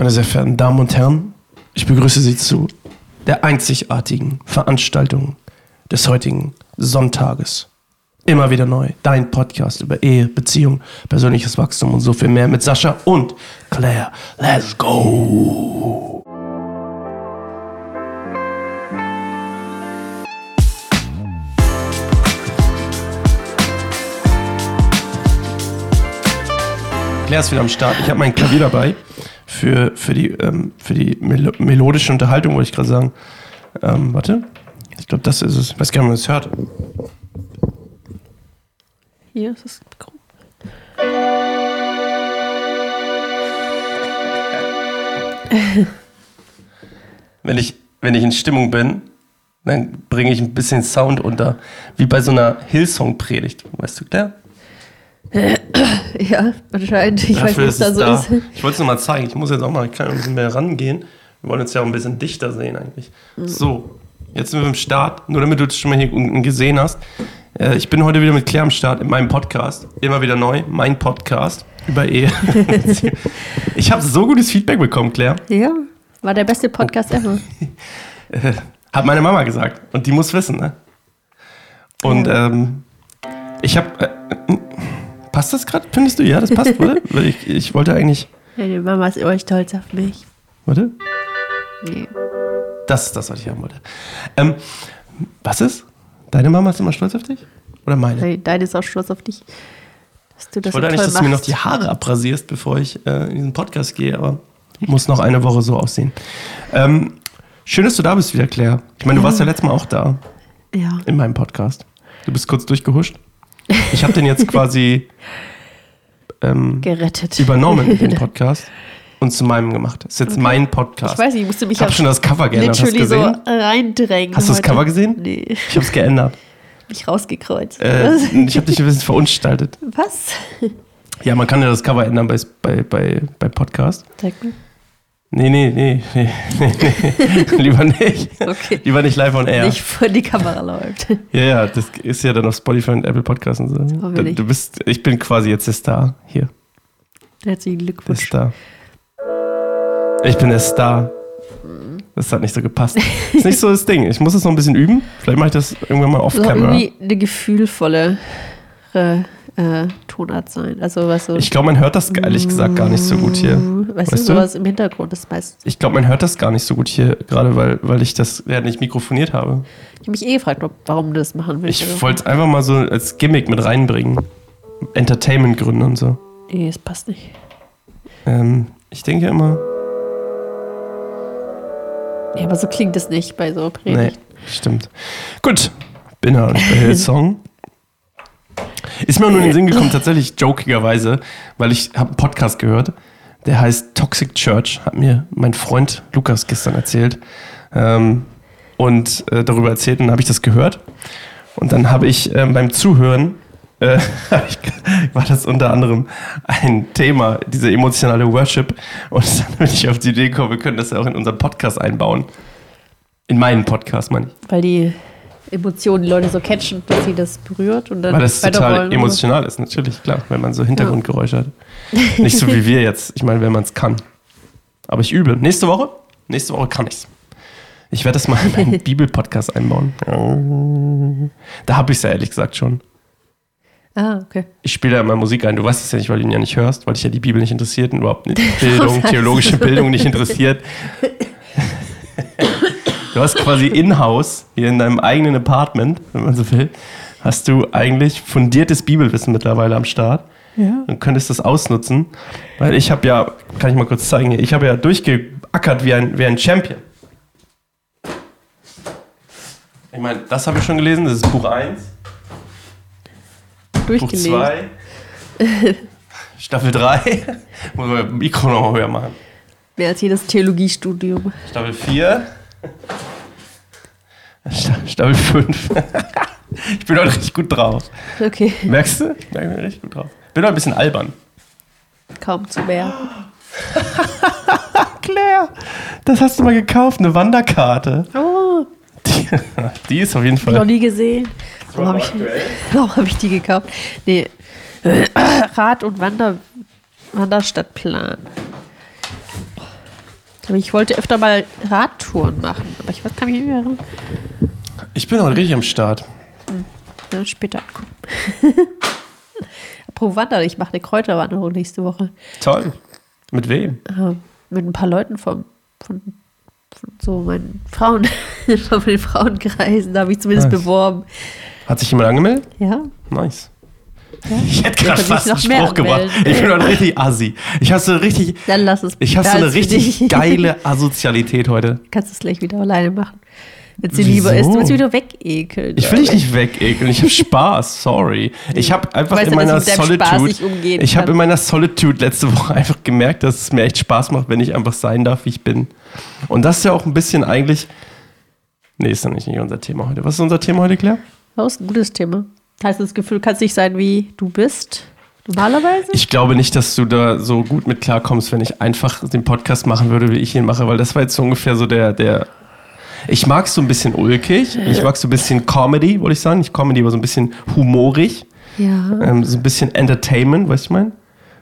Meine sehr verehrten Damen und Herren, ich begrüße Sie zu der einzigartigen Veranstaltung des heutigen Sonntages. Immer wieder neu, dein Podcast über Ehe, Beziehung, persönliches Wachstum und so viel mehr mit Sascha und Claire. Let's go! Claire ist wieder am Start. Ich habe mein Klavier dabei für, für die, ähm, für die melo melodische Unterhaltung, wollte ich gerade sagen. Ähm, warte. Ich glaube, das ist es. Ich weiß gar nicht, ob man das hört. Hier ist das Mikro. Wenn ich, wenn ich in Stimmung bin, dann bringe ich ein bisschen Sound unter. Wie bei so einer Hillsong-Predigt. Weißt du, Claire? Ja, anscheinend. Ich weiß Dafür nicht, was da es so da. ist. Ich wollte es nochmal zeigen. Ich muss jetzt auch mal ein bisschen mehr rangehen. Wir wollen jetzt ja auch ein bisschen dichter sehen eigentlich. Mhm. So, jetzt sind wir im Start. Nur damit du das schon mal hier unten gesehen hast. Äh, Ich bin heute wieder mit Claire am Start in meinem Podcast. Immer wieder neu. Mein Podcast über Ehe. ich habe so gutes Feedback bekommen, Claire. Ja, war der beste Podcast ever. Äh, Hat meine Mama gesagt. Und die muss wissen, ne? Und ähm, ich habe. Äh, äh, passt das gerade? Findest du? Ja, das passt, oder? Weil ich, ich wollte eigentlich. Die Mama ist immer stolz auf mich. Warte. Nee. Das ist das, was ich haben wollte. Ähm, was ist? Deine Mama ist immer stolz auf dich? Oder meine? Nein, deine ist auch stolz auf dich. Dass du das ich wollte so eigentlich, dass du mir noch die Haare abrasierst, bevor ich äh, in diesen Podcast gehe, aber muss noch eine Woche so aussehen. Ähm, schön, dass du da bist wieder, Claire. Ich meine, du warst ja letztes Mal auch da Ja. in meinem Podcast. Du bist kurz durchgehuscht. Ich habe den jetzt quasi ähm, Gerettet. übernommen, den Podcast, und zu meinem gemacht. Das ist jetzt mein Podcast. Ich weiß nicht, ich musste mich Ich habe auch schon das Cover geändert. Hast du literally so reindrängen. Hast du das. Cover gesehen? Nee, Ich habe es geändert. mich rausgekreuzt. Äh, ich habe dich ein bisschen verunstaltet. Was? Ja, man kann ja das Cover ändern bei, bei, bei, bei Podcast. Sag mir. Nee, nee, nee, nee, nee, nee. lieber nicht. Okay. Lieber nicht live on air. Nicht vor die Kamera läuft. Ja, ja, das ist ja dann auf Spotify und Apple Podcasts und so. Du, du bist, ich bin quasi jetzt der Star hier. Herzlichen Der Glückwunsch. Star. Ich bin der Star. Das hat nicht so gepasst. ist nicht so das Ding. Ich muss es noch ein bisschen üben. Vielleicht mache ich das irgendwann mal off-camera. irgendwie eine gefühlvolle äh, Tonart sein. Also was so. Ich glaube, man hört das ehrlich gesagt gar nicht so gut hier. Weißt, Weißt du, sowas im Hintergrund ist meist. Ich glaube, man hört das gar nicht so gut hier, gerade weil, weil ich das ja nicht mikrofoniert habe. Ich habe mich eh gefragt, warum du das machen willst. Ich Also, wollte es einfach mal so als Gimmick mit reinbringen. Entertainment-Gründe und so. Nee, es passt nicht. Ähm, ich denke immer, Ja, aber so klingt es nicht bei so nee, Predigt. stimmt. Gut, bin ja bei Hillsong. Ist mir nur in den Sinn gekommen, tatsächlich jokigerweise, weil ich habe einen Podcast gehört, der heißt Toxic Church, hat mir mein Freund Lukas gestern erzählt ähm, und äh, darüber erzählt und dann habe ich das gehört und dann habe ich ähm, beim Zuhören äh, war das unter anderem ein Thema, diese emotionale Worship und dann bin ich auf die Idee gekommen, wir können das ja auch in unseren Podcast einbauen. In meinen Podcast, meine ich. Weil die Emotionen die Leute so catchen, dass sie das berührt und dann Weil das total emotional ist, natürlich, klar, wenn man so Hintergrundgeräusche hat. Nicht so wie wir jetzt. Ich meine, wenn man es kann. Aber ich übe. Nächste Woche? Nächste Woche kann ich's. Ich werde das mal in meinen Bibel-Podcast einbauen. Da habe ich es ja ehrlich gesagt schon. Ah, okay. Ich spiele da immer Musik ein. Du weißt es ja nicht, weil du ihn ja nicht hörst, weil dich ja die Bibel nicht interessiert und überhaupt nicht Bildung, theologische Bildung nicht interessiert. Du hast quasi in-house, hier in deinem eigenen Apartment, wenn man so will, hast du eigentlich fundiertes Bibelwissen mittlerweile am Start. Ja. und könntest das ausnutzen, weil ich habe ja, kann ich mal kurz zeigen, hier, ich habe ja durchgeackert wie ein, wie ein Champion. Ich meine, das habe ich schon gelesen, das ist Buch 1. Buch Durchgelesen. 2, Staffel 3, muss man das Mikro noch mal höher machen. Mehr als jedes Theologiestudium. Staffel 4, Sta- Staffel 5. ich bin heute richtig gut drauf. Okay, Merkst du? Ich bin richtig gut drauf. Bin heute ein bisschen albern. kaum zu mehr. Claire, das hast du mal gekauft, eine Wanderkarte. Oh, Die, die ist auf jeden noch Fall. nie gesehen. Warum habe ich, warum hab ich die gekauft? Nee, Rad- und Wander, Wanderstadtplan. Ich wollte öfter mal Radtouren machen, aber ich weiß, kann mich nicht mehr. Ich bin heute richtig am Start. Ja, später angucken. Apropos Wandern, ich mache eine Kräuterwanderung nächste Woche. Toll. Mit wem? Äh, mit ein paar Leuten vom, von, von so meinen Frauen, von den Frauenkreisen, da habe ich zumindest Nice. beworben. Hat sich jemand angemeldet? Ja, Nice. Ich hätte gerade fast einen Spruch anmelden. Ich bin heute richtig assi. Ich habe so richtig, dann lass es. ich habe so Ja, eine richtig geile Asozialität heute. Kannst du es gleich wieder alleine machen. Wenn sie lieber ist, du willst wieder wegekeln. Ich will dich nicht wegekeln. Ich habe Spaß. Sorry. Ich habe einfach weißt in ja, meiner Spaß Solitude. Ich habe in meiner Solitude letzte Woche einfach gemerkt, dass es mir echt Spaß macht, wenn ich einfach sein darf, wie ich bin. Und das ist ja auch ein bisschen eigentlich. Nee, ist doch nicht unser Thema heute. Was ist unser Thema heute, Claire? Das ist ein gutes Thema. Hast du das Gefühl, kannst nicht sein, wie du bist? Normalerweise? Ich glaube nicht, dass du da so gut mit klarkommst, wenn ich einfach den Podcast machen würde, wie ich ihn mache, weil das war jetzt so ungefähr so der, der. Ich mag so ein bisschen ulkig, ich mag so ein bisschen Comedy, würde ich sagen. Nicht Comedy, aber so ein bisschen humorig, ja. ähm, so ein bisschen Entertainment, weißt du, ich meine?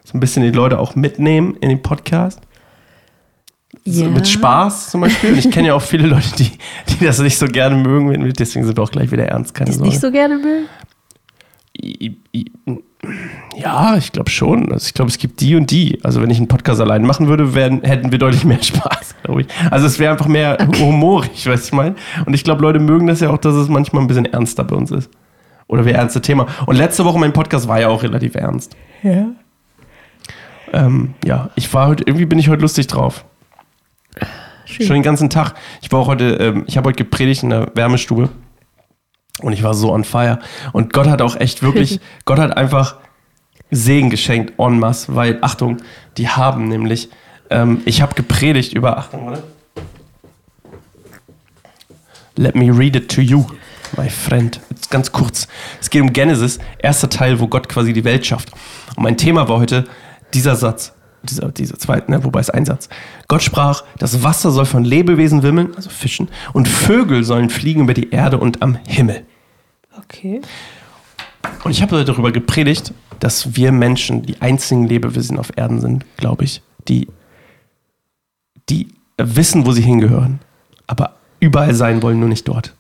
So ein bisschen die Leute auch mitnehmen in den Podcast. So ja. Mit Spaß zum Beispiel. Und ich kenne ja auch viele Leute, die, die das nicht so gerne mögen, deswegen sind wir auch gleich wieder ernst, keine Die es Sorge. nicht so gerne will? Ja, ich glaube schon. Also ich glaube, es gibt die und die. Also wenn ich einen Podcast allein machen würde, wären, hätten wir deutlich mehr Spaß, glaube ich. Also es wäre einfach mehr humorig, weißt du, ich meine. Und ich glaube, Leute mögen das ja auch, dass es manchmal ein bisschen ernster bei uns ist. Oder wir ernste Thema. Und letzte Woche mein Podcast war ja auch relativ ernst. Ja. Ähm, ja, ich war heute, irgendwie bin ich heute lustig drauf. Schön. Schon den ganzen Tag. Ich war auch heute, ähm, ich habe heute gepredigt in der Wärmestube und ich war so on fire. Und Gott hat auch echt wirklich, Gott hat einfach Segen geschenkt en masse, weil, Achtung, die haben nämlich, ähm, ich habe gepredigt über, Achtung, warte. Let me read it to you, my friend. Jetzt ganz kurz. Es geht um Genesis, erster Teil, wo Gott quasi die Welt schafft. Und mein Thema war heute dieser Satz, dieser, dieser zweite, ne, wobei es ein Satz. Gott sprach, das Wasser soll von Lebewesen wimmeln, also Fischen, und Vögel sollen fliegen über die Erde und am Himmel. Okay. Und ich habe darüber gepredigt, dass wir Menschen die einzigen Lebewesen auf Erden sind, glaube ich, die, die wissen, wo sie hingehören, aber überall sein wollen, nur nicht dort.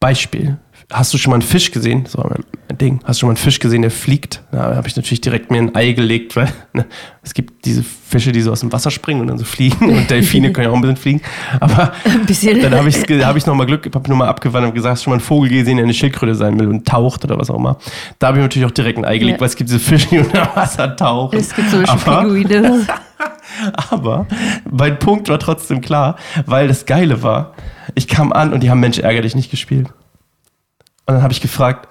Beispiel. Hast du schon mal einen Fisch gesehen? So ein Ding. Hast du schon mal einen Fisch gesehen, der fliegt? Da habe ich natürlich direkt mir ein Ei gelegt, weil ne, es gibt diese Fische, die so aus dem Wasser springen und dann so fliegen. Und Delfine können ja auch ein bisschen fliegen. Aber Ein bisschen. dann habe ich, hab ich nochmal Glück, habe nur mal abgewandt und gesagt, hast du schon mal einen Vogel gesehen, der eine Schildkröte sein will und taucht oder was auch immer. Da habe ich natürlich auch direkt ein Ei gelegt, Ja. weil es gibt diese Fische, die unter Wasser tauchen. Es gibt Aber- Pinguine. aber mein Punkt war trotzdem klar, weil das Geile war, ich kam an und die haben Mensch ärgerlich nicht gespielt. Und dann habe ich gefragt,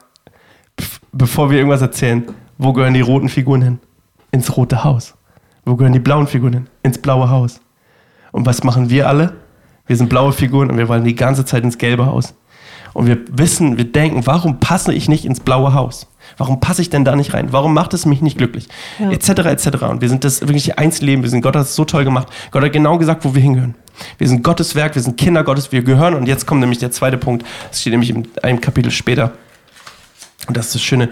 bevor wir irgendwas erzählen, wo gehören die roten Figuren hin? Ins rote Haus. Wo gehören die blauen Figuren hin? Ins blaue Haus. Und was machen wir alle? Wir sind blaue Figuren und wir wollen die ganze Zeit ins gelbe Haus. Und wir wissen, wir denken, warum passe ich nicht ins blaue Haus? Warum passe ich denn da nicht rein? Warum macht es mich nicht glücklich? Ja. Etc. etc. Und wir sind das wirklich Einzelleben. Wir sind Gott hat es so toll gemacht. Gott hat genau gesagt, wo wir hingehören. Wir sind Gottes Werk, wir sind Kinder Gottes, wir gehören. Und jetzt kommt nämlich der zweite Punkt. Das steht nämlich in einem Kapitel später. Und das ist das Schöne.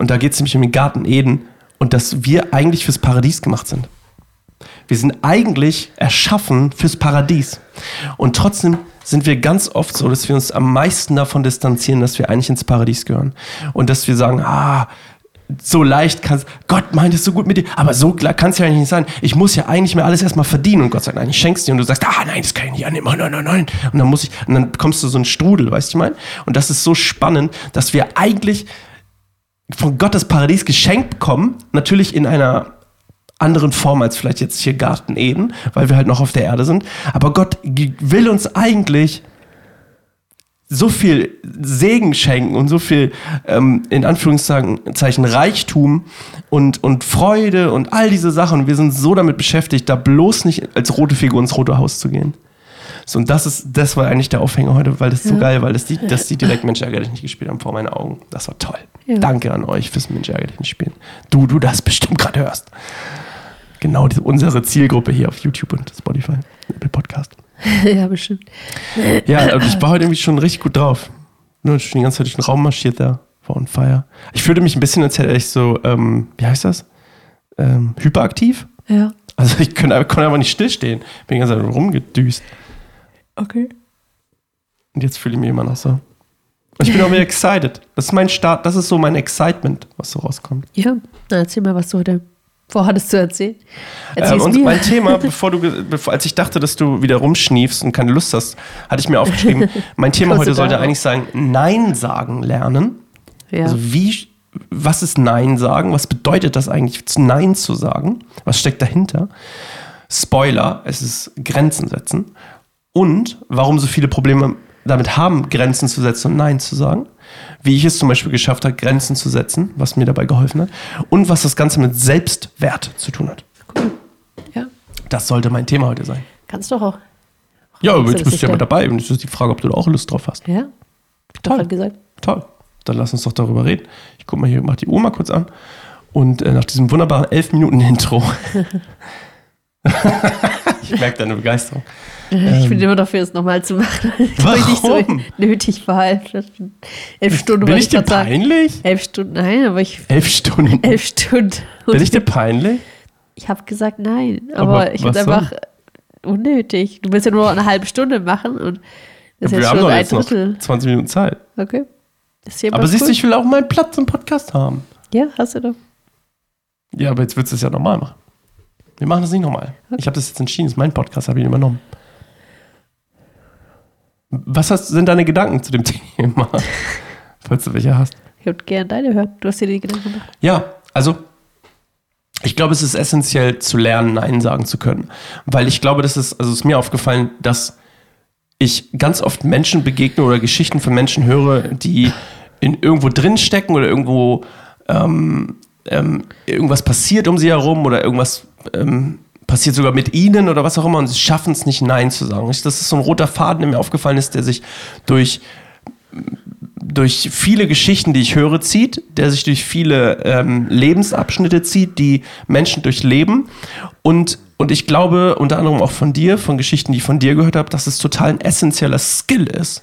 Und da geht es nämlich um den Garten Eden und dass wir eigentlich fürs Paradies gemacht sind. Wir sind eigentlich erschaffen fürs Paradies. Und trotzdem sind wir ganz oft so, dass wir uns am meisten davon distanzieren, dass wir eigentlich ins Paradies gehören. Und dass wir sagen, ah, so leicht kannst, Gott meint es so gut mit dir, aber so kann es ja eigentlich nicht sein. Ich muss ja eigentlich mir alles erstmal verdienen. Und Gott sagt, nein, ich schenk's dir. Und du sagst, ah, nein, das kann ich nicht annehmen, oh, nein, nein, nein. Und dann muss ich, und dann kommst du so ein Strudel, weißt du, ich meine? Und das ist so spannend, dass wir eigentlich von Gott das Paradies geschenkt bekommen, natürlich in einer anderen Form als vielleicht jetzt hier Garten Eden, weil wir halt noch auf der Erde sind. Aber Gott will uns eigentlich so viel Segen schenken und so viel ähm, in Anführungszeichen Zeichen Reichtum und, und Freude und all diese Sachen. Und wir sind so damit beschäftigt, da bloß nicht als rote Figur ins rote Haus zu gehen. So, und das ist, das war eigentlich der Aufhänger heute, weil das ist so geil, weil das die, dass die direkt Mensch ärgerlich nicht gespielt haben vor meinen Augen. Das war toll. Ja. Danke an euch fürs Mensch ärgerlich nicht spielen. Du, du das bestimmt gerade hörst. Genau diese, unsere Zielgruppe hier auf YouTube und Spotify, Apple Podcast. ja, bestimmt. Ja, und ich war heute irgendwie schon richtig gut drauf. Nur schon die ganze Zeit durch den Raum marschiert da, war on fire. Ich fühlte mich ein bisschen, als hätte ich so, ähm, wie heißt das? Ähm, hyperaktiv? Ja. Also ich konnte, konnte einfach nicht stillstehen. Bin die ganze Zeit rumgedüst. Okay. Und jetzt fühle ich mich immer noch so. Und ich bin auch wieder excited. Das ist mein Start, das ist so mein Excitement, was so rauskommt. Ja, dann erzähl mal, was du heute vorhattest zu erzählen. Ähm, und mir. mein Thema, bevor du, bevor, als ich dachte, dass du wieder rumschniefst und keine Lust hast, hatte ich mir aufgeschrieben, mein Thema heute sollte eigentlich sein, Nein sagen lernen. ja. Also wie, was ist Nein sagen? Was bedeutet das eigentlich, Nein zu sagen? Was steckt dahinter? Spoiler, es ist Grenzen setzen. Und warum so viele Probleme damit haben, Grenzen zu setzen und Nein zu sagen. Wie ich es zum Beispiel geschafft habe, Grenzen zu setzen, was mir dabei geholfen hat. Und was das Ganze mit Selbstwert zu tun hat. ja. Das sollte mein Thema heute sein. Kannst doch auch. Ja, aber du, jetzt bist ich du ja mit dabei. Und jetzt ist die Frage, ob du da auch Lust drauf hast. Ja? Toll. gesagt. Toll. Dann lass uns doch darüber reden. Ich guck mal hier, mach die Uhr mal kurz an. Und äh, nach diesem wunderbaren 11 Minuten Intro. ich merke deine Begeisterung. ich bin immer dafür, es nochmal zu machen. weil ich nicht so Ähm. Warum? nötig war. Elf Stunden, Bin ich dir peinlich? Elf Stunden, nein, aber ich. Elf Stunden. Elf Stunden. Bin ich dir peinlich? Ich habe gesagt nein, aber, Aber ich finde was einfach unnötig. Du willst ja nur eine halbe Stunde machen und das ist Wir jetzt haben schon doch ein jetzt noch Drittel. 20 Minuten Zeit. Okay. Aber ist siehst du, cool. ich will auch meinen Platz im Podcast haben. Ja, hast du doch. Ja, aber jetzt willst du es ja normal machen. Wir machen das nicht nochmal. Ich habe das jetzt entschieden, das ist mein Podcast, habe ich ihn übernommen. Was hast, sind deine Gedanken zu dem Thema? Falls du welche hast. Ich würde gerne deine hören. Du hast dir die Gedanken gemacht. Ja, also ich glaube, es ist essentiell zu lernen, Nein sagen zu können. Weil ich glaube, das ist, also es ist mir aufgefallen, dass ich ganz oft Menschen begegne oder Geschichten von Menschen höre, die in irgendwo drin stecken oder irgendwo ähm, ähm, irgendwas passiert um sie herum oder irgendwas ähm, passiert sogar mit ihnen oder was auch immer und sie schaffen es nicht, Nein zu sagen. Das ist so ein roter Faden, der mir aufgefallen ist, der sich durch durch viele Geschichten, die ich höre, zieht, der sich durch viele ähm, Lebensabschnitte zieht, die Menschen durchleben. Und, und ich glaube, unter anderem auch von dir, von Geschichten, die ich von dir gehört habe, dass es total ein essentieller Skill ist,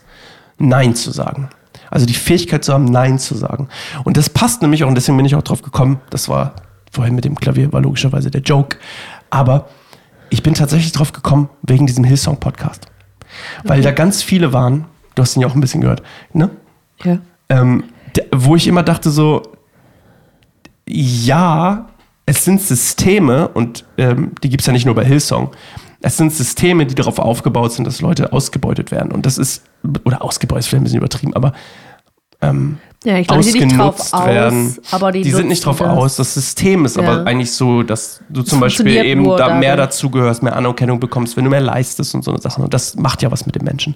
Nein zu sagen. Also die Fähigkeit zu haben, Nein zu sagen. Und das passt nämlich auch, und deswegen bin ich auch drauf gekommen, das war vorhin mit dem Klavier, war logischerweise der Joke. Aber ich bin tatsächlich drauf gekommen wegen diesem Hillsong-Podcast. Weil da ganz viele waren, du hast ihn ja auch ein bisschen gehört, ne? Ja. ähm, wo ich immer dachte so, ja, es sind Systeme und ähm, die gibt es ja nicht nur bei Hillsong. Es sind Systeme, die darauf aufgebaut sind, dass Leute ausgebeutet werden. Und das ist, oder ausgebeutet ist vielleicht ein bisschen übertrieben, aber ähm, Ja, ich glaube, die sind nicht drauf ausgenutzt aus, werden. die, die sind nicht drauf das. aus. Das System ist Ja. aber eigentlich so, dass du zum Beispiel eben da mehr dadurch. dazugehörst, mehr Anerkennung bekommst, wenn du mehr leistest und so eine Sachen. Und das macht ja was mit den Menschen.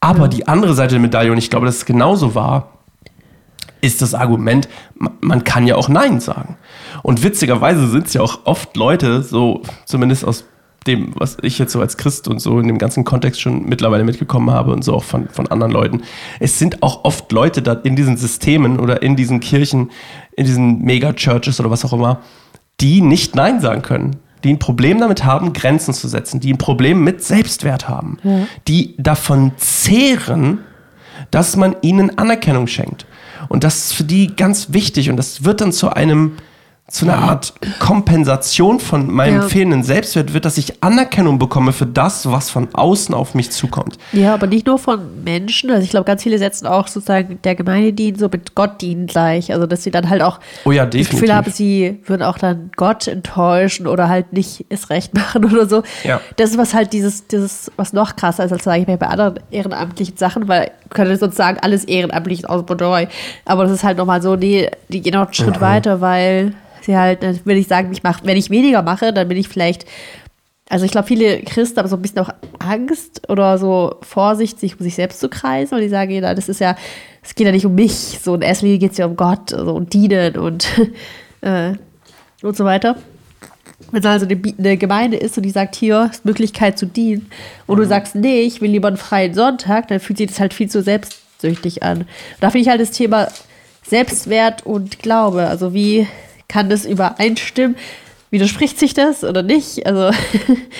Aber die andere Seite der Medaille, und ich glaube, dass es genauso war, ist das Argument, ma- man kann ja auch Nein sagen. Und witzigerweise sind es ja auch oft Leute, so zumindest aus dem, was ich jetzt so als Christ und so in dem ganzen Kontext schon mittlerweile mitgekommen habe und so auch von, von anderen Leuten. Es sind auch oft Leute da in diesen Systemen oder in diesen Kirchen, in diesen Mega-Churches oder was auch immer, die nicht Nein sagen können. Die ein Problem damit haben, Grenzen zu setzen, die ein Problem mit Selbstwert haben, die davon zehren, dass man ihnen Anerkennung schenkt. Und das ist für die ganz wichtig und das wird dann zu einem, zu einer Art Kompensation von meinem Ja. fehlenden Selbstwert, wird, dass ich Anerkennung bekomme für das, was von außen auf mich zukommt. Ja, aber nicht nur von Menschen. Also ich glaube, ganz viele setzen auch sozusagen der Gemeinde dienen so mit Gott dienen gleich. Also dass sie dann halt auch Oh ja, das Gefühl haben, sie würden auch dann Gott enttäuschen oder halt nicht es recht machen oder so. Ja. Das ist was halt dieses, dieses, was noch krasser ist, als sage ich mal bei anderen ehrenamtlichen Sachen, weil ich könnte sonst sagen, alles ehrenamtlich ist aus Bordeaux. Aber das ist halt nochmal so, nee, die gehen noch einen Schritt weiter, weil sie halt, dann will ich sagen, ich mach, wenn ich weniger mache, dann bin ich vielleicht also ich glaube, viele Christen haben so ein bisschen auch Angst oder so Vorsicht, sich um sich selbst zu kreisen. Und die sagen, ja, das ist ja, es geht ja nicht um mich. So in erster Linie geht es ja um Gott also und Dienen und, äh, und so weiter. Wenn es also eine, Gemeinde ist und die sagt, hier ist Möglichkeit zu dienen, und du sagst, nee, ich will lieber einen freien Sonntag, dann fühlt sich das halt viel zu selbstsüchtig an. Und da finde ich halt das Thema Selbstwert und Glaube. Also wie kann das übereinstimmen? Widerspricht sich das oder nicht? Also,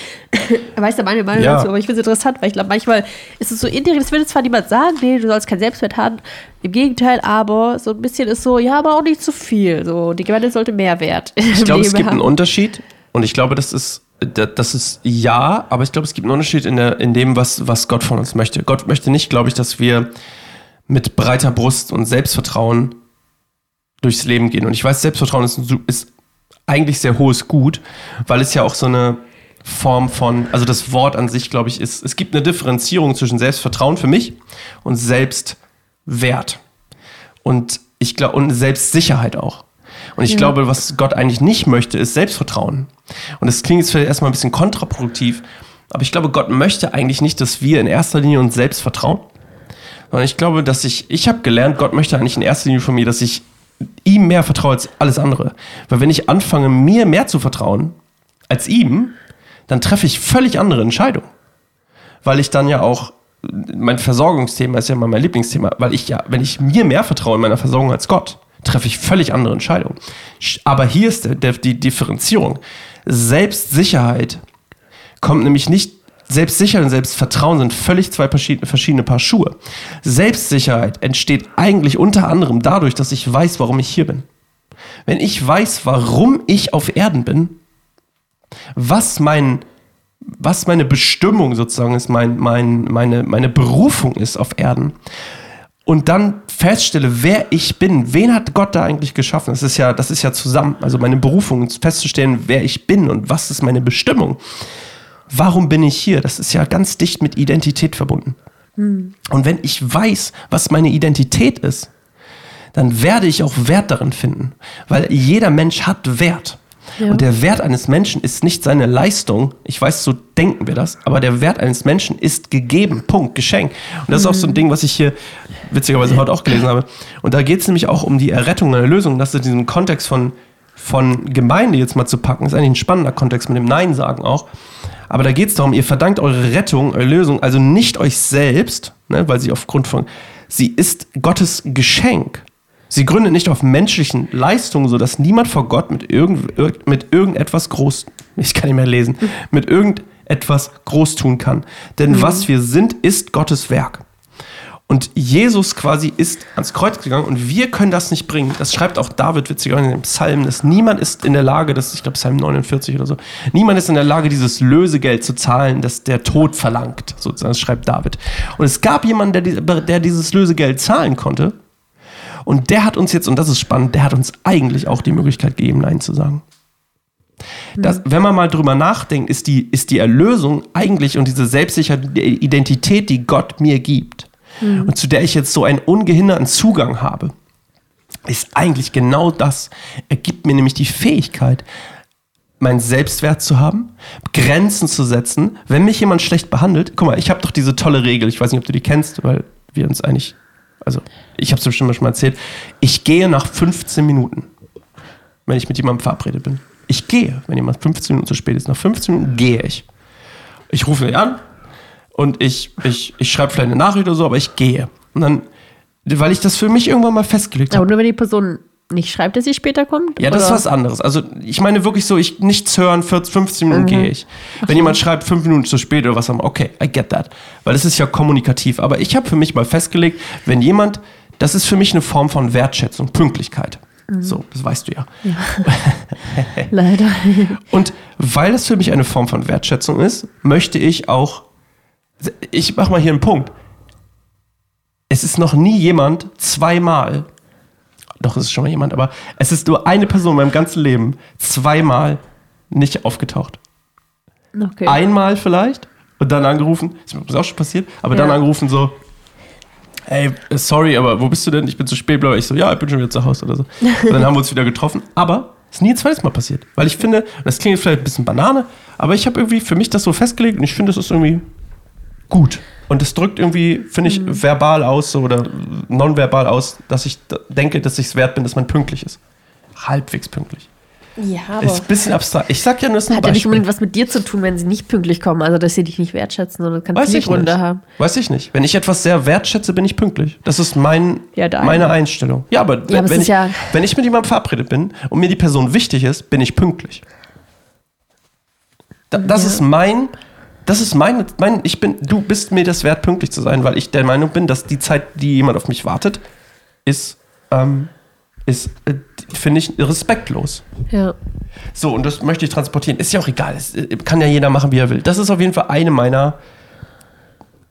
weißt du meine Meinung Ja. dazu, aber ich finde es interessant, weil ich glaube, manchmal ist es so indirekt, es will zwar niemand sagen, nee, du sollst keinen Selbstwert haben, im Gegenteil, aber so ein bisschen ist so, ja, aber auch nicht zu viel. So, die Gemeinde sollte mehr Wert. Ich glaube, es gibt einen Unterschied Und ich glaube, das ist, das ist ja, aber ich glaube, es gibt einen Unterschied in, der, in dem, was, was Gott von uns möchte. Gott möchte nicht, glaube ich, dass wir mit breiter Brust und Selbstvertrauen durchs Leben gehen. Und ich weiß, Selbstvertrauen ist, ist eigentlich sehr hohes Gut, weil es ja auch so eine Form von, also das Wort an sich, glaube ich, ist, es gibt eine Differenzierung zwischen Selbstvertrauen für mich und Selbstwert. Und ich glaube, und Selbstsicherheit auch. Und ich ja. glaube, was Gott eigentlich nicht möchte, ist Selbstvertrauen. Und das klingt jetzt vielleicht erstmal ein bisschen kontraproduktiv, aber ich glaube, Gott möchte eigentlich nicht, dass wir in erster Linie uns selbst vertrauen. Sondern ich glaube, dass ich, ich habe gelernt, Gott möchte eigentlich in erster Linie von mir, dass ich ihm mehr vertraue als alles andere. Weil wenn ich anfange, mir mehr zu vertrauen als ihm, dann treffe ich völlig andere Entscheidungen. Weil ich dann ja auch, mein Versorgungsthema ist ja mal mein Lieblingsthema, weil ich ja, wenn ich mir mehr vertraue in meiner Versorgung als Gott, treffe ich völlig andere Entscheidungen. Aber hier ist die Differenzierung. Selbstsicherheit kommt nämlich nicht Selbstsicherheit und Selbstvertrauen sind völlig zwei verschiedene Paar Schuhe. Selbstsicherheit entsteht eigentlich unter anderem dadurch, dass ich weiß, warum ich hier bin. Wenn ich weiß, warum ich auf Erden bin, was mein was meine Bestimmung sozusagen ist, mein, mein, meine, meine Berufung ist auf Erden, und dann feststelle, wer ich bin, wen hat Gott da eigentlich geschaffen? Das ist ja, das ist ja zusammen. Also meine Berufung, festzustellen, wer ich bin und was ist meine Bestimmung. Warum bin ich hier? Das ist ja ganz dicht mit Identität verbunden. Mhm. Und wenn ich weiß, was meine Identität ist, dann werde ich auch Wert darin finden. Weil jeder Mensch hat Wert. Ja. Und der Wert eines Menschen ist nicht seine Leistung. Ich weiß, so denken wir das, aber der Wert eines Menschen ist gegeben. Punkt, Geschenk. Und das ist auch so ein mhm. Ding, was ich hier witzigerweise heute auch gelesen habe. Und da geht es nämlich auch um die Errettung einer Lösung. Das ist in diesem Kontext von, von Gemeinde jetzt mal zu packen, ist eigentlich ein spannender Kontext mit dem Nein sagen auch. Aber da geht es darum, ihr verdankt eure Rettung, eure Lösung, also nicht euch selbst, ne, weil sie aufgrund von, sie ist Gottes Geschenk. Sie gründet nicht auf menschlichen Leistungen, sodass niemand vor Gott mit, irgend, mit irgendetwas groß, ich kann nicht mehr lesen, mit irgendetwas groß tun kann. Denn mhm. was wir sind, ist Gottes Werk. Und Jesus quasi ist ans Kreuz gegangen und wir können das nicht bringen. Das schreibt auch David witzigerweise in dem Psalm, dass niemand ist in der Lage, das ich glaube Psalm 49 oder so, niemand ist in der Lage, dieses Lösegeld zu zahlen, das der Tod verlangt. Sozusagen, das schreibt David. Und es gab jemanden, der, der dieses Lösegeld zahlen konnte. Und der hat uns jetzt, und das ist spannend, der hat uns eigentlich auch die Möglichkeit gegeben, Nein zu sagen. Das, wenn man mal drüber nachdenkt, ist die, ist die Erlösung eigentlich und diese selbstsichere Identität, die Gott mir gibt mhm. und zu der ich jetzt so einen ungehinderten Zugang habe, ist eigentlich genau das. Er gibt mir nämlich die Fähigkeit, meinen Selbstwert zu haben, Grenzen zu setzen. Wenn mich jemand schlecht behandelt, guck mal, ich habe doch diese tolle Regel, ich weiß nicht, ob du die kennst, weil wir uns eigentlich also ich habe es bestimmt schon mal erzählt, ich gehe nach 15 Minuten, wenn ich mit jemandem verabredet bin. Ich gehe, wenn jemand 15 Minuten zu spät ist. Nach 15 Minuten gehe ich. Ich rufe ihn an und ich, ich, ich schreibe vielleicht eine Nachricht oder so, aber ich gehe. Und dann, weil ich das für mich irgendwann mal festgelegt habe. Aber nur wenn die Person nicht schreibt, dass sie später kommt? Ja, das ist was anderes. Also ich meine wirklich so, ich nichts hören, 40, 15 Minuten mhm. gehe ich. Wenn so. jemand schreibt, fünf Minuten zu spät oder was, dann okay, I get that. Weil es ist ja kommunikativ. Aber ich habe für mich mal festgelegt, wenn jemand, das ist für mich eine Form von Wertschätzung, Pünktlichkeit. Mhm. So, das weißt du ja. ja. Leider. Und weil das für mich eine Form von Wertschätzung ist, möchte ich auch, ich mache mal hier einen Punkt. Es ist noch nie jemand zweimal doch, es ist schon mal jemand, aber es ist nur eine Person in meinem ganzen Leben zweimal nicht aufgetaucht. Okay. Einmal vielleicht und dann angerufen, ist mir auch schon passiert, aber ja. dann angerufen so, ey, sorry, aber wo bist du denn? Ich bin zu spät, bla. Ich so, ja, ich bin schon wieder zu Hause oder so. Und dann haben wir uns wieder getroffen, aber es ist nie ein zweites Mal passiert, weil ich finde, das klingt vielleicht ein bisschen Banane, aber ich habe irgendwie für mich das so festgelegt und ich finde, das ist irgendwie gut. Und es drückt irgendwie, finde ich, mhm. verbal aus so, oder nonverbal aus, dass ich denke, dass ich es wert bin, dass man pünktlich ist. Halbwegs pünktlich. Ja, aber. Ist ein bisschen abstrakt. Ich sag ja nur, es ist ein Hat ja nicht unbedingt was mit dir zu tun, wenn sie nicht pünktlich kommen. Also, dass sie dich nicht wertschätzen, sondern kann viele Gründe nicht. haben. Weiß ich nicht. Wenn ich etwas sehr wertschätze, bin ich pünktlich. Das ist mein, ja, meine Einstellung. Ja, aber, ja, aber wenn, ich, ja wenn ich mit jemandem verabredet bin und mir die Person wichtig ist, bin ich pünktlich. Da, das ist mein das ist mein, mein, ich bin, du bist mir das wert, pünktlich zu sein, weil ich der Meinung bin, dass die Zeit, die jemand auf mich wartet, ist, ähm, ist, äh, finde ich, respektlos. Ja. So, und das möchte ich transportieren. Ist ja auch egal. Es äh, kann ja jeder machen, wie er will. Das ist auf jeden Fall eine meiner,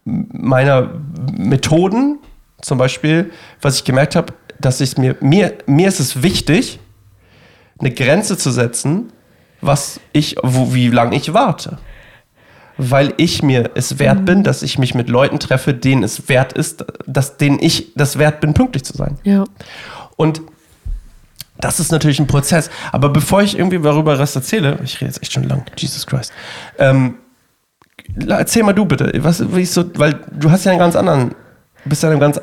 meiner Methoden. Zum Beispiel, was ich gemerkt habe, dass ich mir, mir, mir ist es wichtig, eine Grenze zu setzen, was ich, wo, wie lange ich warte. Weil ich mir es wert bin, dass ich mich mit Leuten treffe, denen es wert ist, dass denen ich das wert bin, pünktlich zu sein. Ja. Und das ist natürlich ein Prozess. Aber bevor ich irgendwie darüber was erzähle, ich rede jetzt echt schon lang, Jesus Christ. Ähm, erzähl mal du bitte, was, wie so, weil du hast ja einen ganz anderen, bist ja in einem ganz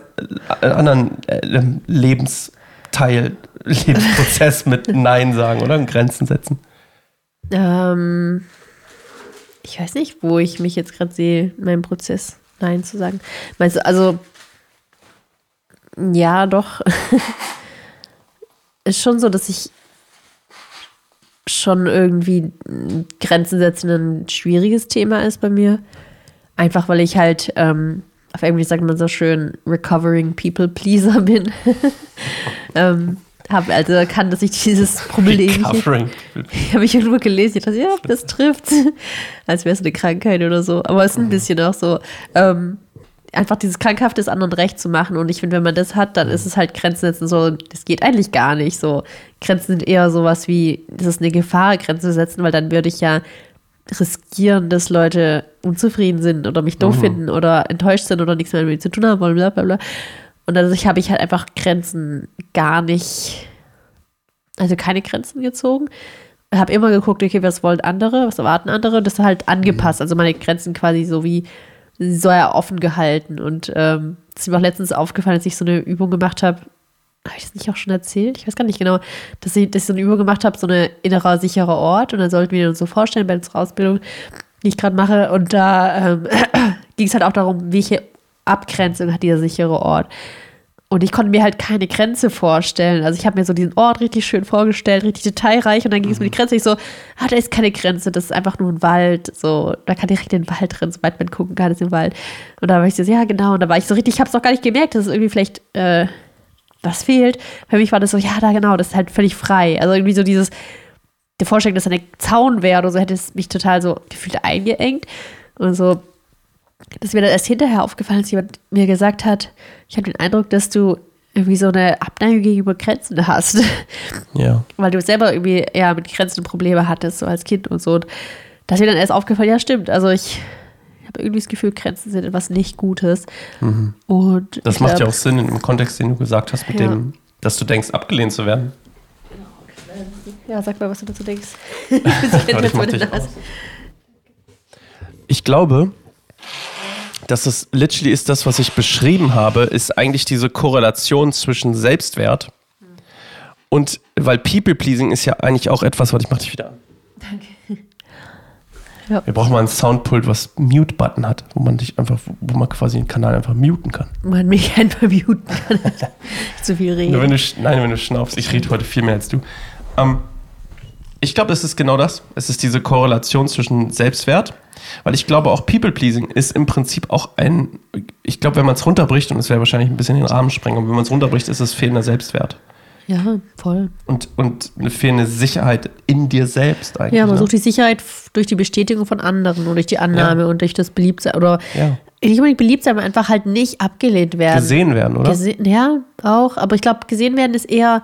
äh, anderen äh, Lebensteil, Lebensprozess mit Nein sagen, oder? Grenzen setzen. Ähm, ich weiß nicht, wo ich mich jetzt gerade sehe, in meinem Prozess Nein zu sagen. Meinst du, also, ja, doch. ist schon so, dass ich schon irgendwie Grenzen setzen ein schwieriges Thema ist bei mir. Einfach weil ich halt, ähm, auf Englisch sagt man so schön, recovering people pleaser bin. ähm, hab, also kann, dass ich dieses Problem. Recovering. Ich habe mich irgendwo gelesen, dass ja, das trifft. Als wäre es eine Krankheit oder so. Aber es ist ein bisschen auch so. Ähm, einfach dieses krankhaftes anderen Recht zu machen. Und ich finde, wenn man das hat, dann ist es halt Grenzen setzen so, das geht eigentlich gar nicht. So, Grenzen sind eher sowas wie, das ist eine Gefahr, Grenzen setzen, weil dann würde ich ja riskieren, dass Leute unzufrieden sind oder mich doof Mhm. finden oder enttäuscht sind oder nichts mehr mit mir zu tun haben wollen, bla bla bla. Und dadurch habe ich halt einfach Grenzen gar nicht, also keine Grenzen gezogen. Habe immer geguckt, okay, was wollen andere, was erwarten andere, und das halt angepasst. Also meine Grenzen quasi so wie so ja offen gehalten. Und ähm, es ist mir auch letztens aufgefallen, als ich so eine Übung gemacht habe. Habe ich das nicht auch schon erzählt? Ich weiß gar nicht genau, dass ich, dass ich so eine Übung gemacht habe, so eine innerer sicherer Ort. Und dann sollten wir uns so vorstellen bei unserer Ausbildung, die ich gerade mache. Und da ähm, ging es halt auch darum, welche Abgrenzung hat dieser sichere Ort. Und ich konnte mir halt keine Grenze vorstellen. Also ich habe mir so diesen Ort richtig schön vorgestellt, richtig detailreich. Und dann ging es um die Grenze. Ich so, ah, da ist keine Grenze, das ist einfach nur ein Wald. So, da kann direkt in den Wald drin, sobald man gucken kann, ist im Wald. Und da war ich so, ja, genau. Und da war ich so richtig, ich habe es auch gar nicht gemerkt, dass es irgendwie vielleicht äh, was fehlt. Für mich war das so, ja, da genau, das ist halt völlig frei. Also irgendwie so dieses, die Vorstellung, dass da ein Zaun wäre oder so, hätte es mich total so gefühlt eingeengt. Und so, das ist mir dann erst hinterher aufgefallen, als jemand mir gesagt hat, ich habe den Eindruck, dass du irgendwie so eine Abneigung gegenüber Grenzen hast. Ja. Weil du selber irgendwie eher mit Grenzen Probleme hattest, so als Kind und so. Und da ist mir dann erst aufgefallen, ja, stimmt. Also ich habe irgendwie das Gefühl, Grenzen sind etwas nicht Gutes. Und Das macht ja glaub, auch Sinn im Kontext, den du gesagt hast, mit Ja. dem, dass du denkst, abgelehnt zu werden. Ja, sag mal, was du dazu denkst. ich. Ich glaube, dass es literally ist das, was ich beschrieben habe, ist eigentlich diese Korrelation zwischen Selbstwert und weil People-Pleasing ist ja eigentlich auch etwas, was ich mach dich wieder an. Ja. Wir brauchen mal ein Soundpult, was Mute-Button hat, wo man dich einfach, wo man quasi den Kanal einfach muten kann. Man mich einfach muten kann. Zu viel reden. Nur wenn du, nein, wenn du schnaufst. Ich rede heute viel mehr als du. Ähm, ich glaube, es ist genau das. Es ist diese Korrelation zwischen Selbstwert, weil ich glaube, auch People-Pleasing ist im Prinzip auch ein, ich glaube, wenn man es runterbricht, und es wäre wahrscheinlich ein bisschen den Rahmen sprengen, aber wenn man es runterbricht, ist es fehlender Selbstwert. Ja, voll. Und, und eine fehlende Sicherheit in dir selbst eigentlich. Ja, man ne? sucht die Sicherheit durch die Bestätigung von anderen und durch die Annahme und durch das Beliebtsein. Oder Ja. nicht unbedingt beliebt sein, aber einfach halt nicht abgelehnt werden. Gesehen werden, oder? Gese ja, auch. Aber ich glaube, gesehen werden ist eher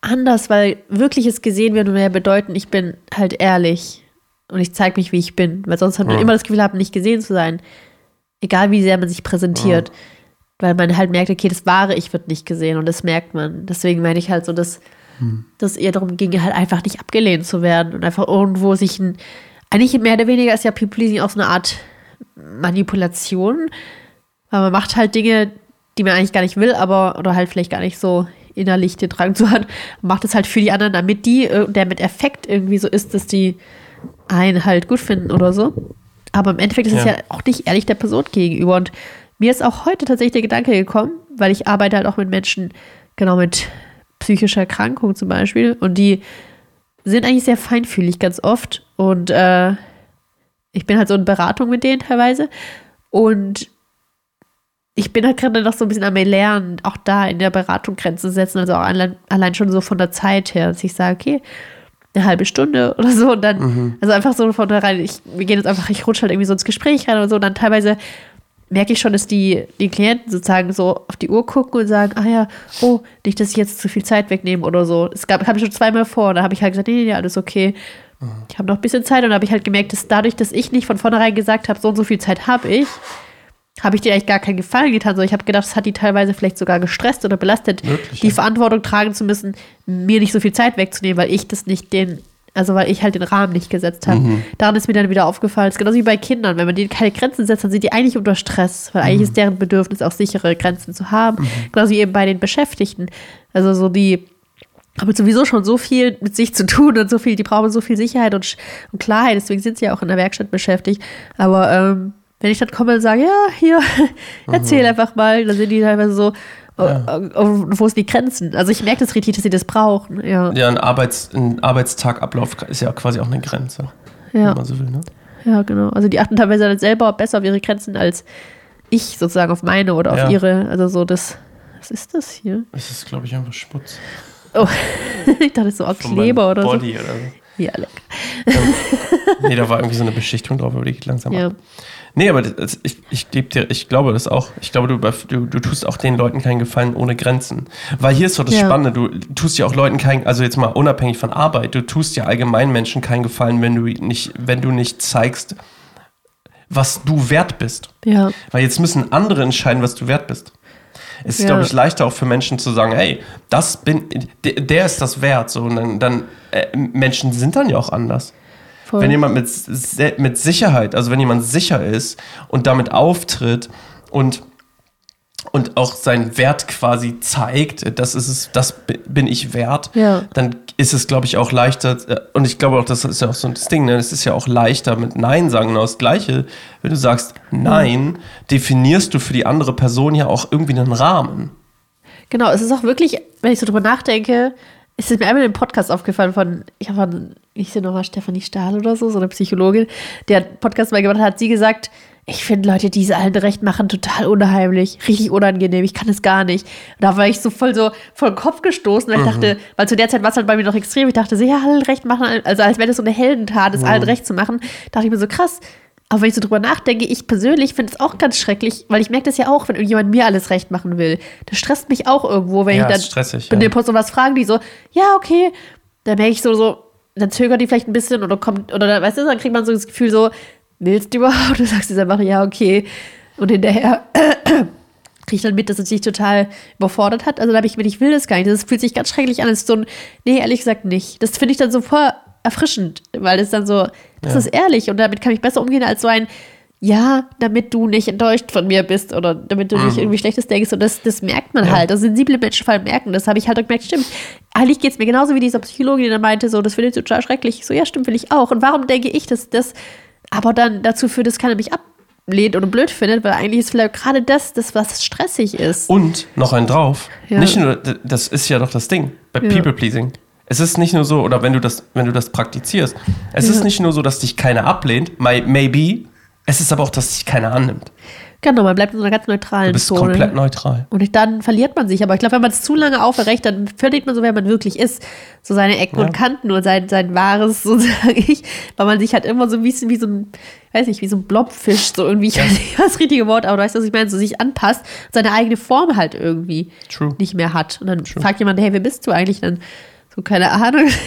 anders, weil wirkliches gesehen werden würde ja bedeuten, ich bin halt ehrlich und ich zeige mich, wie ich bin. Weil sonst hat man Ja. immer das Gefühl haben, nicht gesehen zu sein. Egal wie sehr man sich präsentiert. Weil man halt merkt, okay, das wahre Ich wird nicht gesehen und das merkt man. Deswegen meine ich halt so, dass dass eher darum ging, halt einfach nicht abgelehnt zu werden und einfach irgendwo sich ein, eigentlich mehr oder weniger ist ja People-Pleasing auch so eine Art Manipulation, weil man macht halt Dinge, die man eigentlich gar nicht will, aber oder halt vielleicht gar nicht so innerlich den Drang zu hat, macht es halt für die anderen, damit die, äh, der mit Effekt irgendwie so ist, dass die einen halt gut finden oder so. Aber im Endeffekt ist es Ja. ja auch nicht ehrlich der Person gegenüber. Und mir ist auch heute tatsächlich der Gedanke gekommen, weil ich arbeite halt auch mit Menschen, genau mit psychischer Erkrankung zum Beispiel. Und die sind eigentlich sehr feinfühlig ganz oft. Und äh, ich bin halt so in Beratung mit denen teilweise. Und ich bin halt gerade noch so ein bisschen am Lernen, auch da in der Beratung Grenzen setzen, also auch allein, allein schon so von der Zeit her, dass ich sage, okay, eine halbe Stunde oder so und dann, mhm. also einfach so von da rein, ich, wir gehen jetzt einfach, ich rutsche halt irgendwie so ins Gespräch rein oder so und dann teilweise merke ich schon, dass die, die Klienten sozusagen so auf die Uhr gucken und sagen, ah ja, oh, nicht, dass ich jetzt zu viel Zeit wegnehme oder so. Es gab, habe ich schon zweimal vor, da habe ich halt gesagt, nee, nee, alles okay. Mhm. Ich habe noch ein bisschen Zeit und habe ich halt gemerkt, dass dadurch, dass ich nicht von vornherein gesagt habe, so und so viel Zeit habe ich, habe ich dir eigentlich gar keinen Gefallen getan. So, ich habe gedacht, das hat die teilweise vielleicht sogar gestresst oder belastet, Wirklich, die ja. Verantwortung tragen zu müssen, mir nicht so viel Zeit wegzunehmen, weil ich das nicht den, also weil ich halt den Rahmen nicht gesetzt habe. Mhm. Daran ist mir dann wieder aufgefallen, es ist genauso wie bei Kindern, wenn man denen keine Grenzen setzt, dann sind die eigentlich unter Stress, weil mhm. eigentlich ist deren Bedürfnis auch sichere Grenzen zu haben. Mhm. Genauso wie eben bei den Beschäftigten. Also so die haben sowieso schon so viel mit sich zu tun und so viel, die brauchen so viel Sicherheit und, und Klarheit, deswegen sind sie ja auch in der Werkstatt beschäftigt. Aber ähm, wenn ich dann komme und sage, ja, hier, erzähl mhm. einfach mal, dann sind die teilweise so, ja. Äh, wo sind die Grenzen? Also ich merke das richtig, dass sie das brauchen. Ja, ja ein, Arbeits-, ein Arbeitstagablauf ist ja quasi auch eine Grenze, ja. wenn man so will. Ne? Ja, genau. Also die achten teilweise dann selber besser auf ihre Grenzen als ich sozusagen auf meine oder auf ja. ihre. Also so das, was ist das hier? Es ist, glaube ich, einfach Schmutz. Oh, ich dachte so auch Kleber oder Body so. Oder so. Ja, lecker. Ähm, nee, da war irgendwie so eine Beschichtung drauf, aber die geht langsam ja. ab. Nee, aber das, ich, ich, dir, ich glaube das auch. Ich glaube, du, du, du tust auch den Leuten keinen Gefallen ohne Grenzen. Weil hier ist so das ja. Spannende, du tust ja auch Leuten keinen, also jetzt mal unabhängig von Arbeit, du tust ja allgemein Menschen keinen Gefallen, wenn du nicht, wenn du nicht zeigst, was du wert bist. Ja. Weil jetzt müssen andere entscheiden, was du wert bist. Es ist, ja. glaube ich, leichter auch für Menschen zu sagen, hey, das bin, der, der ist das wert. So, und dann, dann äh, Menschen sind dann ja auch anders. Voll. Wenn jemand mit, mit Sicherheit, also wenn jemand sicher ist und damit auftritt und und auch seinen Wert quasi zeigt, das ist es, das bin ich wert, ja. dann ist es, glaube ich, auch leichter, äh, und ich glaube auch, das ist ja auch so das Ding, ne? es ist ja auch leichter mit Nein sagen, genau das Gleiche, wenn du sagst Nein, definierst du für die andere Person ja auch irgendwie einen Rahmen. Genau, es ist auch wirklich, wenn ich so drüber nachdenke, es ist mir einmal im Podcast aufgefallen von, ich habe von, ich sehe nochmal Stefanie Stahl oder so, so eine Psychologin, der Podcast mal gemacht hat, hat sie gesagt, ich finde Leute, die es allen recht machen, total unheimlich, richtig unangenehm. Ich kann es gar nicht. Und da war ich so voll so voll Kopf gestoßen, weil ich mhm. dachte, weil zu der Zeit war es halt bei mir noch extrem. Ich dachte, sie ja, allen recht machen, also als wäre das so eine Heldentat, es mhm. allen recht zu machen. Dachte ich mir so krass. Aber wenn ich so drüber nachdenke, ich persönlich finde es auch ganz schrecklich, weil ich merke das ja auch, wenn irgendjemand mir alles recht machen will. Das stresst mich auch irgendwo, wenn ja, ich dann stressig, bin ja. Post was fragen, die so, ja, okay. Dann merke ich so, so, dann zögert die vielleicht ein bisschen oder kommt, oder weißt du, dann kriegt man so das Gefühl so, willst du überhaupt? Du sagst jetzt einfach, ja, okay. Und hinterher kriege ich dann mit, dass es sich total überfordert hat. Also da habe ich mir, ich will das gar nicht. Das fühlt sich ganz schrecklich an. Das ist so ein, nee, ehrlich gesagt nicht. Das finde ich dann so voll erfrischend, weil es dann so, das ja. ist ehrlich und damit kann ich besser umgehen als so ein, ja, damit du nicht enttäuscht von mir bist oder damit du mhm. nicht irgendwie Schlechtes denkst. Und das, das merkt man ja. halt. Also sensible Menschen vor allem merken. Das habe ich halt auch gemerkt, stimmt. Eigentlich geht es mir genauso wie dieser Psychologe, der meinte, so, das finde ich total schrecklich. Ich so, ja, stimmt, will ich auch. Und warum denke ich, dass das aber dann dazu führt, dass keiner mich ablehnt oder blöd findet, weil eigentlich ist vielleicht gerade das, das was stressig ist. Und noch ein drauf. Ja. Nicht nur, das ist ja doch das Ding bei ja. People Pleasing. Es ist nicht nur so, oder wenn du das, wenn du das praktizierst, es ist nicht nur so, dass dich keiner ablehnt, maybe, es ist aber auch, dass dich keiner annimmt. Genau, man bleibt in so einer ganz neutralen du bist Zone. komplett neutral. Und dann verliert man sich. Aber ich glaube, wenn man es zu lange aufrecht, dann verliert man so, wer man wirklich ist. So seine Ecken ja. und Kanten und sein, sein wahres, so sage ich. Weil man sich halt immer so ein bisschen wie so ein, weiß nicht, wie so ein Blobfisch, so irgendwie, ich weiß nicht das richtige Wort, aber du weißt, was ich meine, so sich anpasst, seine eigene Form halt irgendwie True. nicht mehr hat. Und dann True. fragt jemand, hey, wer bist du eigentlich? Dann so, keine Ahnung.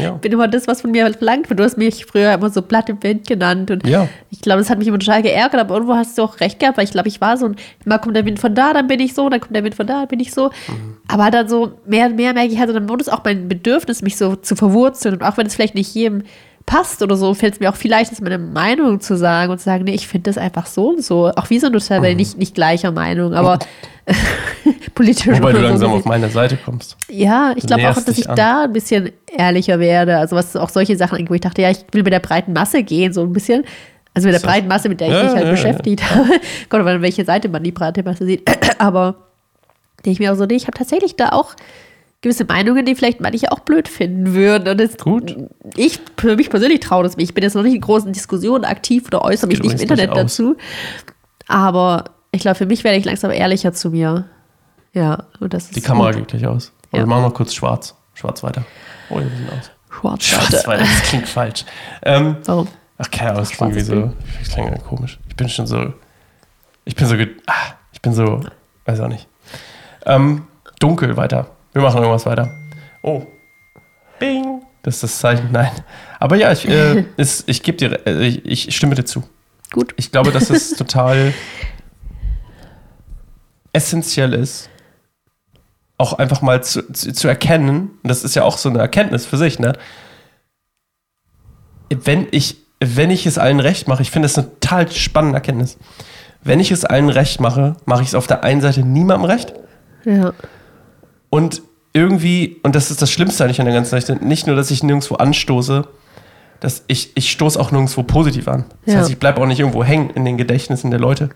Ja. Ich bin immer das, was von mir verlangt wird. Du hast mich früher immer so platt im Wind genannt. Und ja. ich glaube, das hat mich immer total geärgert, aber irgendwo hast du auch recht gehabt, weil ich glaube, ich war so ein, immer kommt der Wind von da, dann bin ich so, dann kommt der Wind von da, dann bin ich so. Mhm. Aber dann so mehr und mehr merke ich halt, dann wurde es auch mein Bedürfnis, mich so zu verwurzeln. Und auch wenn es vielleicht nicht jedem passt oder so, fällt es mir auch viel leichter, meine Meinung zu sagen und zu sagen, nee, ich finde das einfach so und so. Auch wir sind total mhm. nicht, nicht gleicher Meinung, aber politisch. Wobei du langsam so auf meine Seite kommst. Ja, ich glaube auch, dass ich an. da ein bisschen ehrlicher werde. Also was auch solche Sachen, wo ich dachte, ja, ich will mit der breiten Masse gehen, so ein bisschen. Also mit der so. breiten Masse, mit der ich ja, mich halt ja, beschäftigt ja. habe. Gott, an welche Seite man die breite Masse sieht. aber denke ich mir auch so, nee, ich habe tatsächlich da auch gewisse Meinungen, die vielleicht manche auch blöd finden würden. Und das, Gut. Ich, für mich persönlich traue das mich. Ich bin jetzt noch nicht in großen Diskussionen aktiv oder äußere mich nicht im Internet nicht dazu. Aber Ich glaube, für mich werde ich langsam ehrlicher zu mir. Ja, und das ist Die Kamera gut. geht gleich aus. Und Ja. wir machen noch kurz schwarz. Schwarz weiter. Oh, wir sind aus. Schwarz. Schwarz weiter, das klingt falsch. Ähm, Warum? ach, keine Ahnung, das klingt irgendwie so. Das klingt irgendwie komisch. Ich bin schon so. Ich bin so. Ah, ich bin so. Weiß auch nicht. Ähm, dunkel weiter. Wir machen irgendwas weiter. Oh. Bing. Das ist das Zeichen. Nein. Aber ja, ich, äh, ist, ich gebe dir. Äh, ich, ich stimme dir zu. Gut. Ich glaube, dass es total essentiell ist, auch einfach mal zu, zu, zu erkennen, und das ist ja auch so eine Erkenntnis für sich, ne? Wenn ich, wenn ich es allen recht mache, ich finde das eine total spannende Erkenntnis. Wenn ich es allen recht mache, mache ich es auf der einen Seite niemandem recht Ja. Und irgendwie, und das ist das Schlimmste eigentlich an der ganzen Sache, nicht nur, dass ich nirgendwo anstoße, dass ich, ich stoße auch nirgendwo positiv an. Das Ja. heißt, ich bleibe auch nicht irgendwo hängen in den Gedächtnissen der Leute.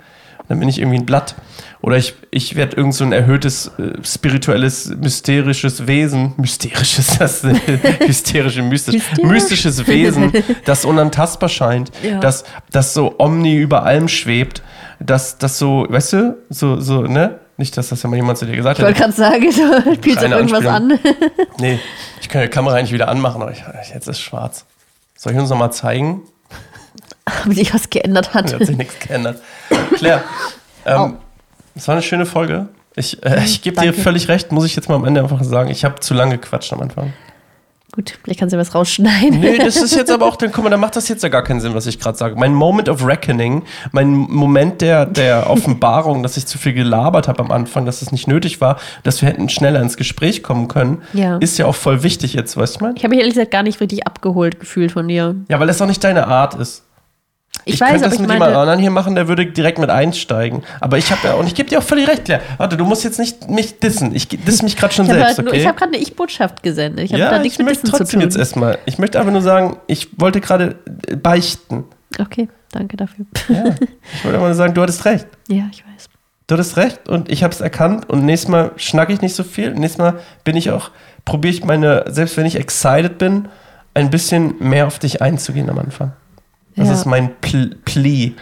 Dann bin ich irgendwie ein Blatt. Oder ich, ich werde irgend so ein erhöhtes, äh, spirituelles, mysterisches Wesen. Mysterisches, das ist hysterische, mystisch. Mystisches Wesen, das unantastbar scheint. Ja. Das, das so omni über allem schwebt. Das, das so, weißt du, so, so, ne? Nicht, dass das ja mal jemand zu dir gesagt Ich hat. wollte gerade sagen, spielt auf Reine irgendwas an. Nee, ich kann die Kamera eigentlich wieder anmachen, aber ich, jetzt ist schwarz. Soll ich uns noch mal zeigen? Ob sich was geändert hat. Hat sich nichts geändert. Claire, ähm, es war eine schöne Folge. Ich, äh, ich gebe dir völlig recht, muss ich jetzt mal am Ende einfach sagen. Ich habe zu lange gequatscht am Anfang. Gut, vielleicht kannst du was rausschneiden. Nee, das ist jetzt aber auch, dann guck mal, dann macht das jetzt ja gar keinen Sinn, was ich gerade sage. Mein Moment of Reckoning, mein Moment der, der Offenbarung, dass ich zu viel gelabert habe am Anfang, dass es nicht nötig war, dass wir hätten schneller ins Gespräch kommen können, Ja. ist ja auch voll wichtig jetzt, weißt du, ich meine? Ich habe mich ehrlich gesagt gar nicht richtig abgeholt gefühlt von dir. Ja, weil das auch nicht deine Art ist. Ich, könnte weiß, aber das ich mit jemand anderen hier machen, der würde direkt mit einsteigen. Aber ich habe ja, und ich gebe dir auch völlig recht, Claire. Warte, du musst jetzt nicht mich dissen. Ich diss mich gerade schon ich habe selbst, halt, okay? ich hab gerade eine Ich-Botschaft gesendet. Ich habe ja, da ich nichts mit Dissen zu trotzdem tun. jetzt erstmal. Ich möchte einfach nur sagen, ich wollte gerade äh, beichten. Okay, danke dafür. Ja, ich wollte einfach nur sagen, du hattest recht. Ja, ich weiß. Du hattest recht und ich habe es erkannt und nächstes Mal schnacke ich nicht so viel. Nächstes Mal bin ich auch, probiere ich meine, selbst wenn ich excited bin, ein bisschen mehr auf dich einzugehen am Anfang. Das Ja. ist mein Pl Plea,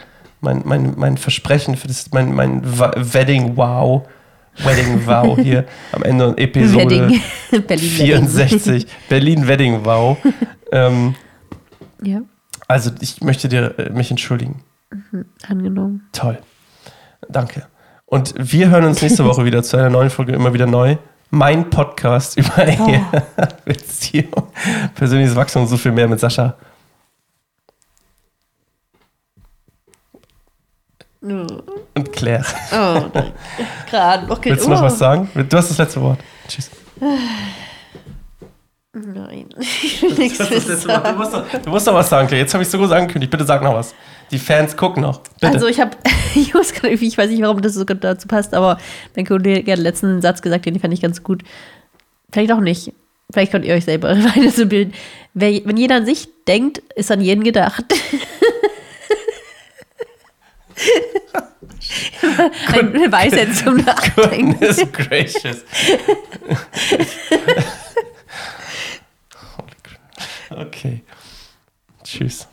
mein, mein, mein Versprechen für das, mein, mein Wedding Wow, Wedding Wow hier am Ende der Episode. Berlin 64, Berlin Wedding Wow. ähm. Ja, also ich möchte dir äh, mich entschuldigen. angenommen. Toll. Danke. Und wir hören uns nächste Woche wieder zu einer neuen Folge immer wieder neu. Mein Podcast über Ehe, Beziehung, persönliches Wachstum und so viel mehr mit Sascha. Und Claire. Oh, gerade noch Willst du noch was sagen? Du hast das letzte Wort. Tschüss. Nein. Du, hast das letzte Wort. du, musst, noch, du musst noch was sagen, Claire. Jetzt habe ich so groß angekündigt. Bitte sag noch was. Die Fans gucken noch. Bitte. Also ich habe, ich muss gerade irgendwie, ich weiß nicht, warum das so dazu passt, aber mein Kollege hat letzten einen Satz gesagt, den fand ich ganz gut. Vielleicht auch nicht. Vielleicht könnt ihr euch selber weiter so bilden. Wenn jeder an sich denkt, ist an jeden gedacht. Eine Weisheit zum Nachdenken. Goodness gracious. okay. Tschüss.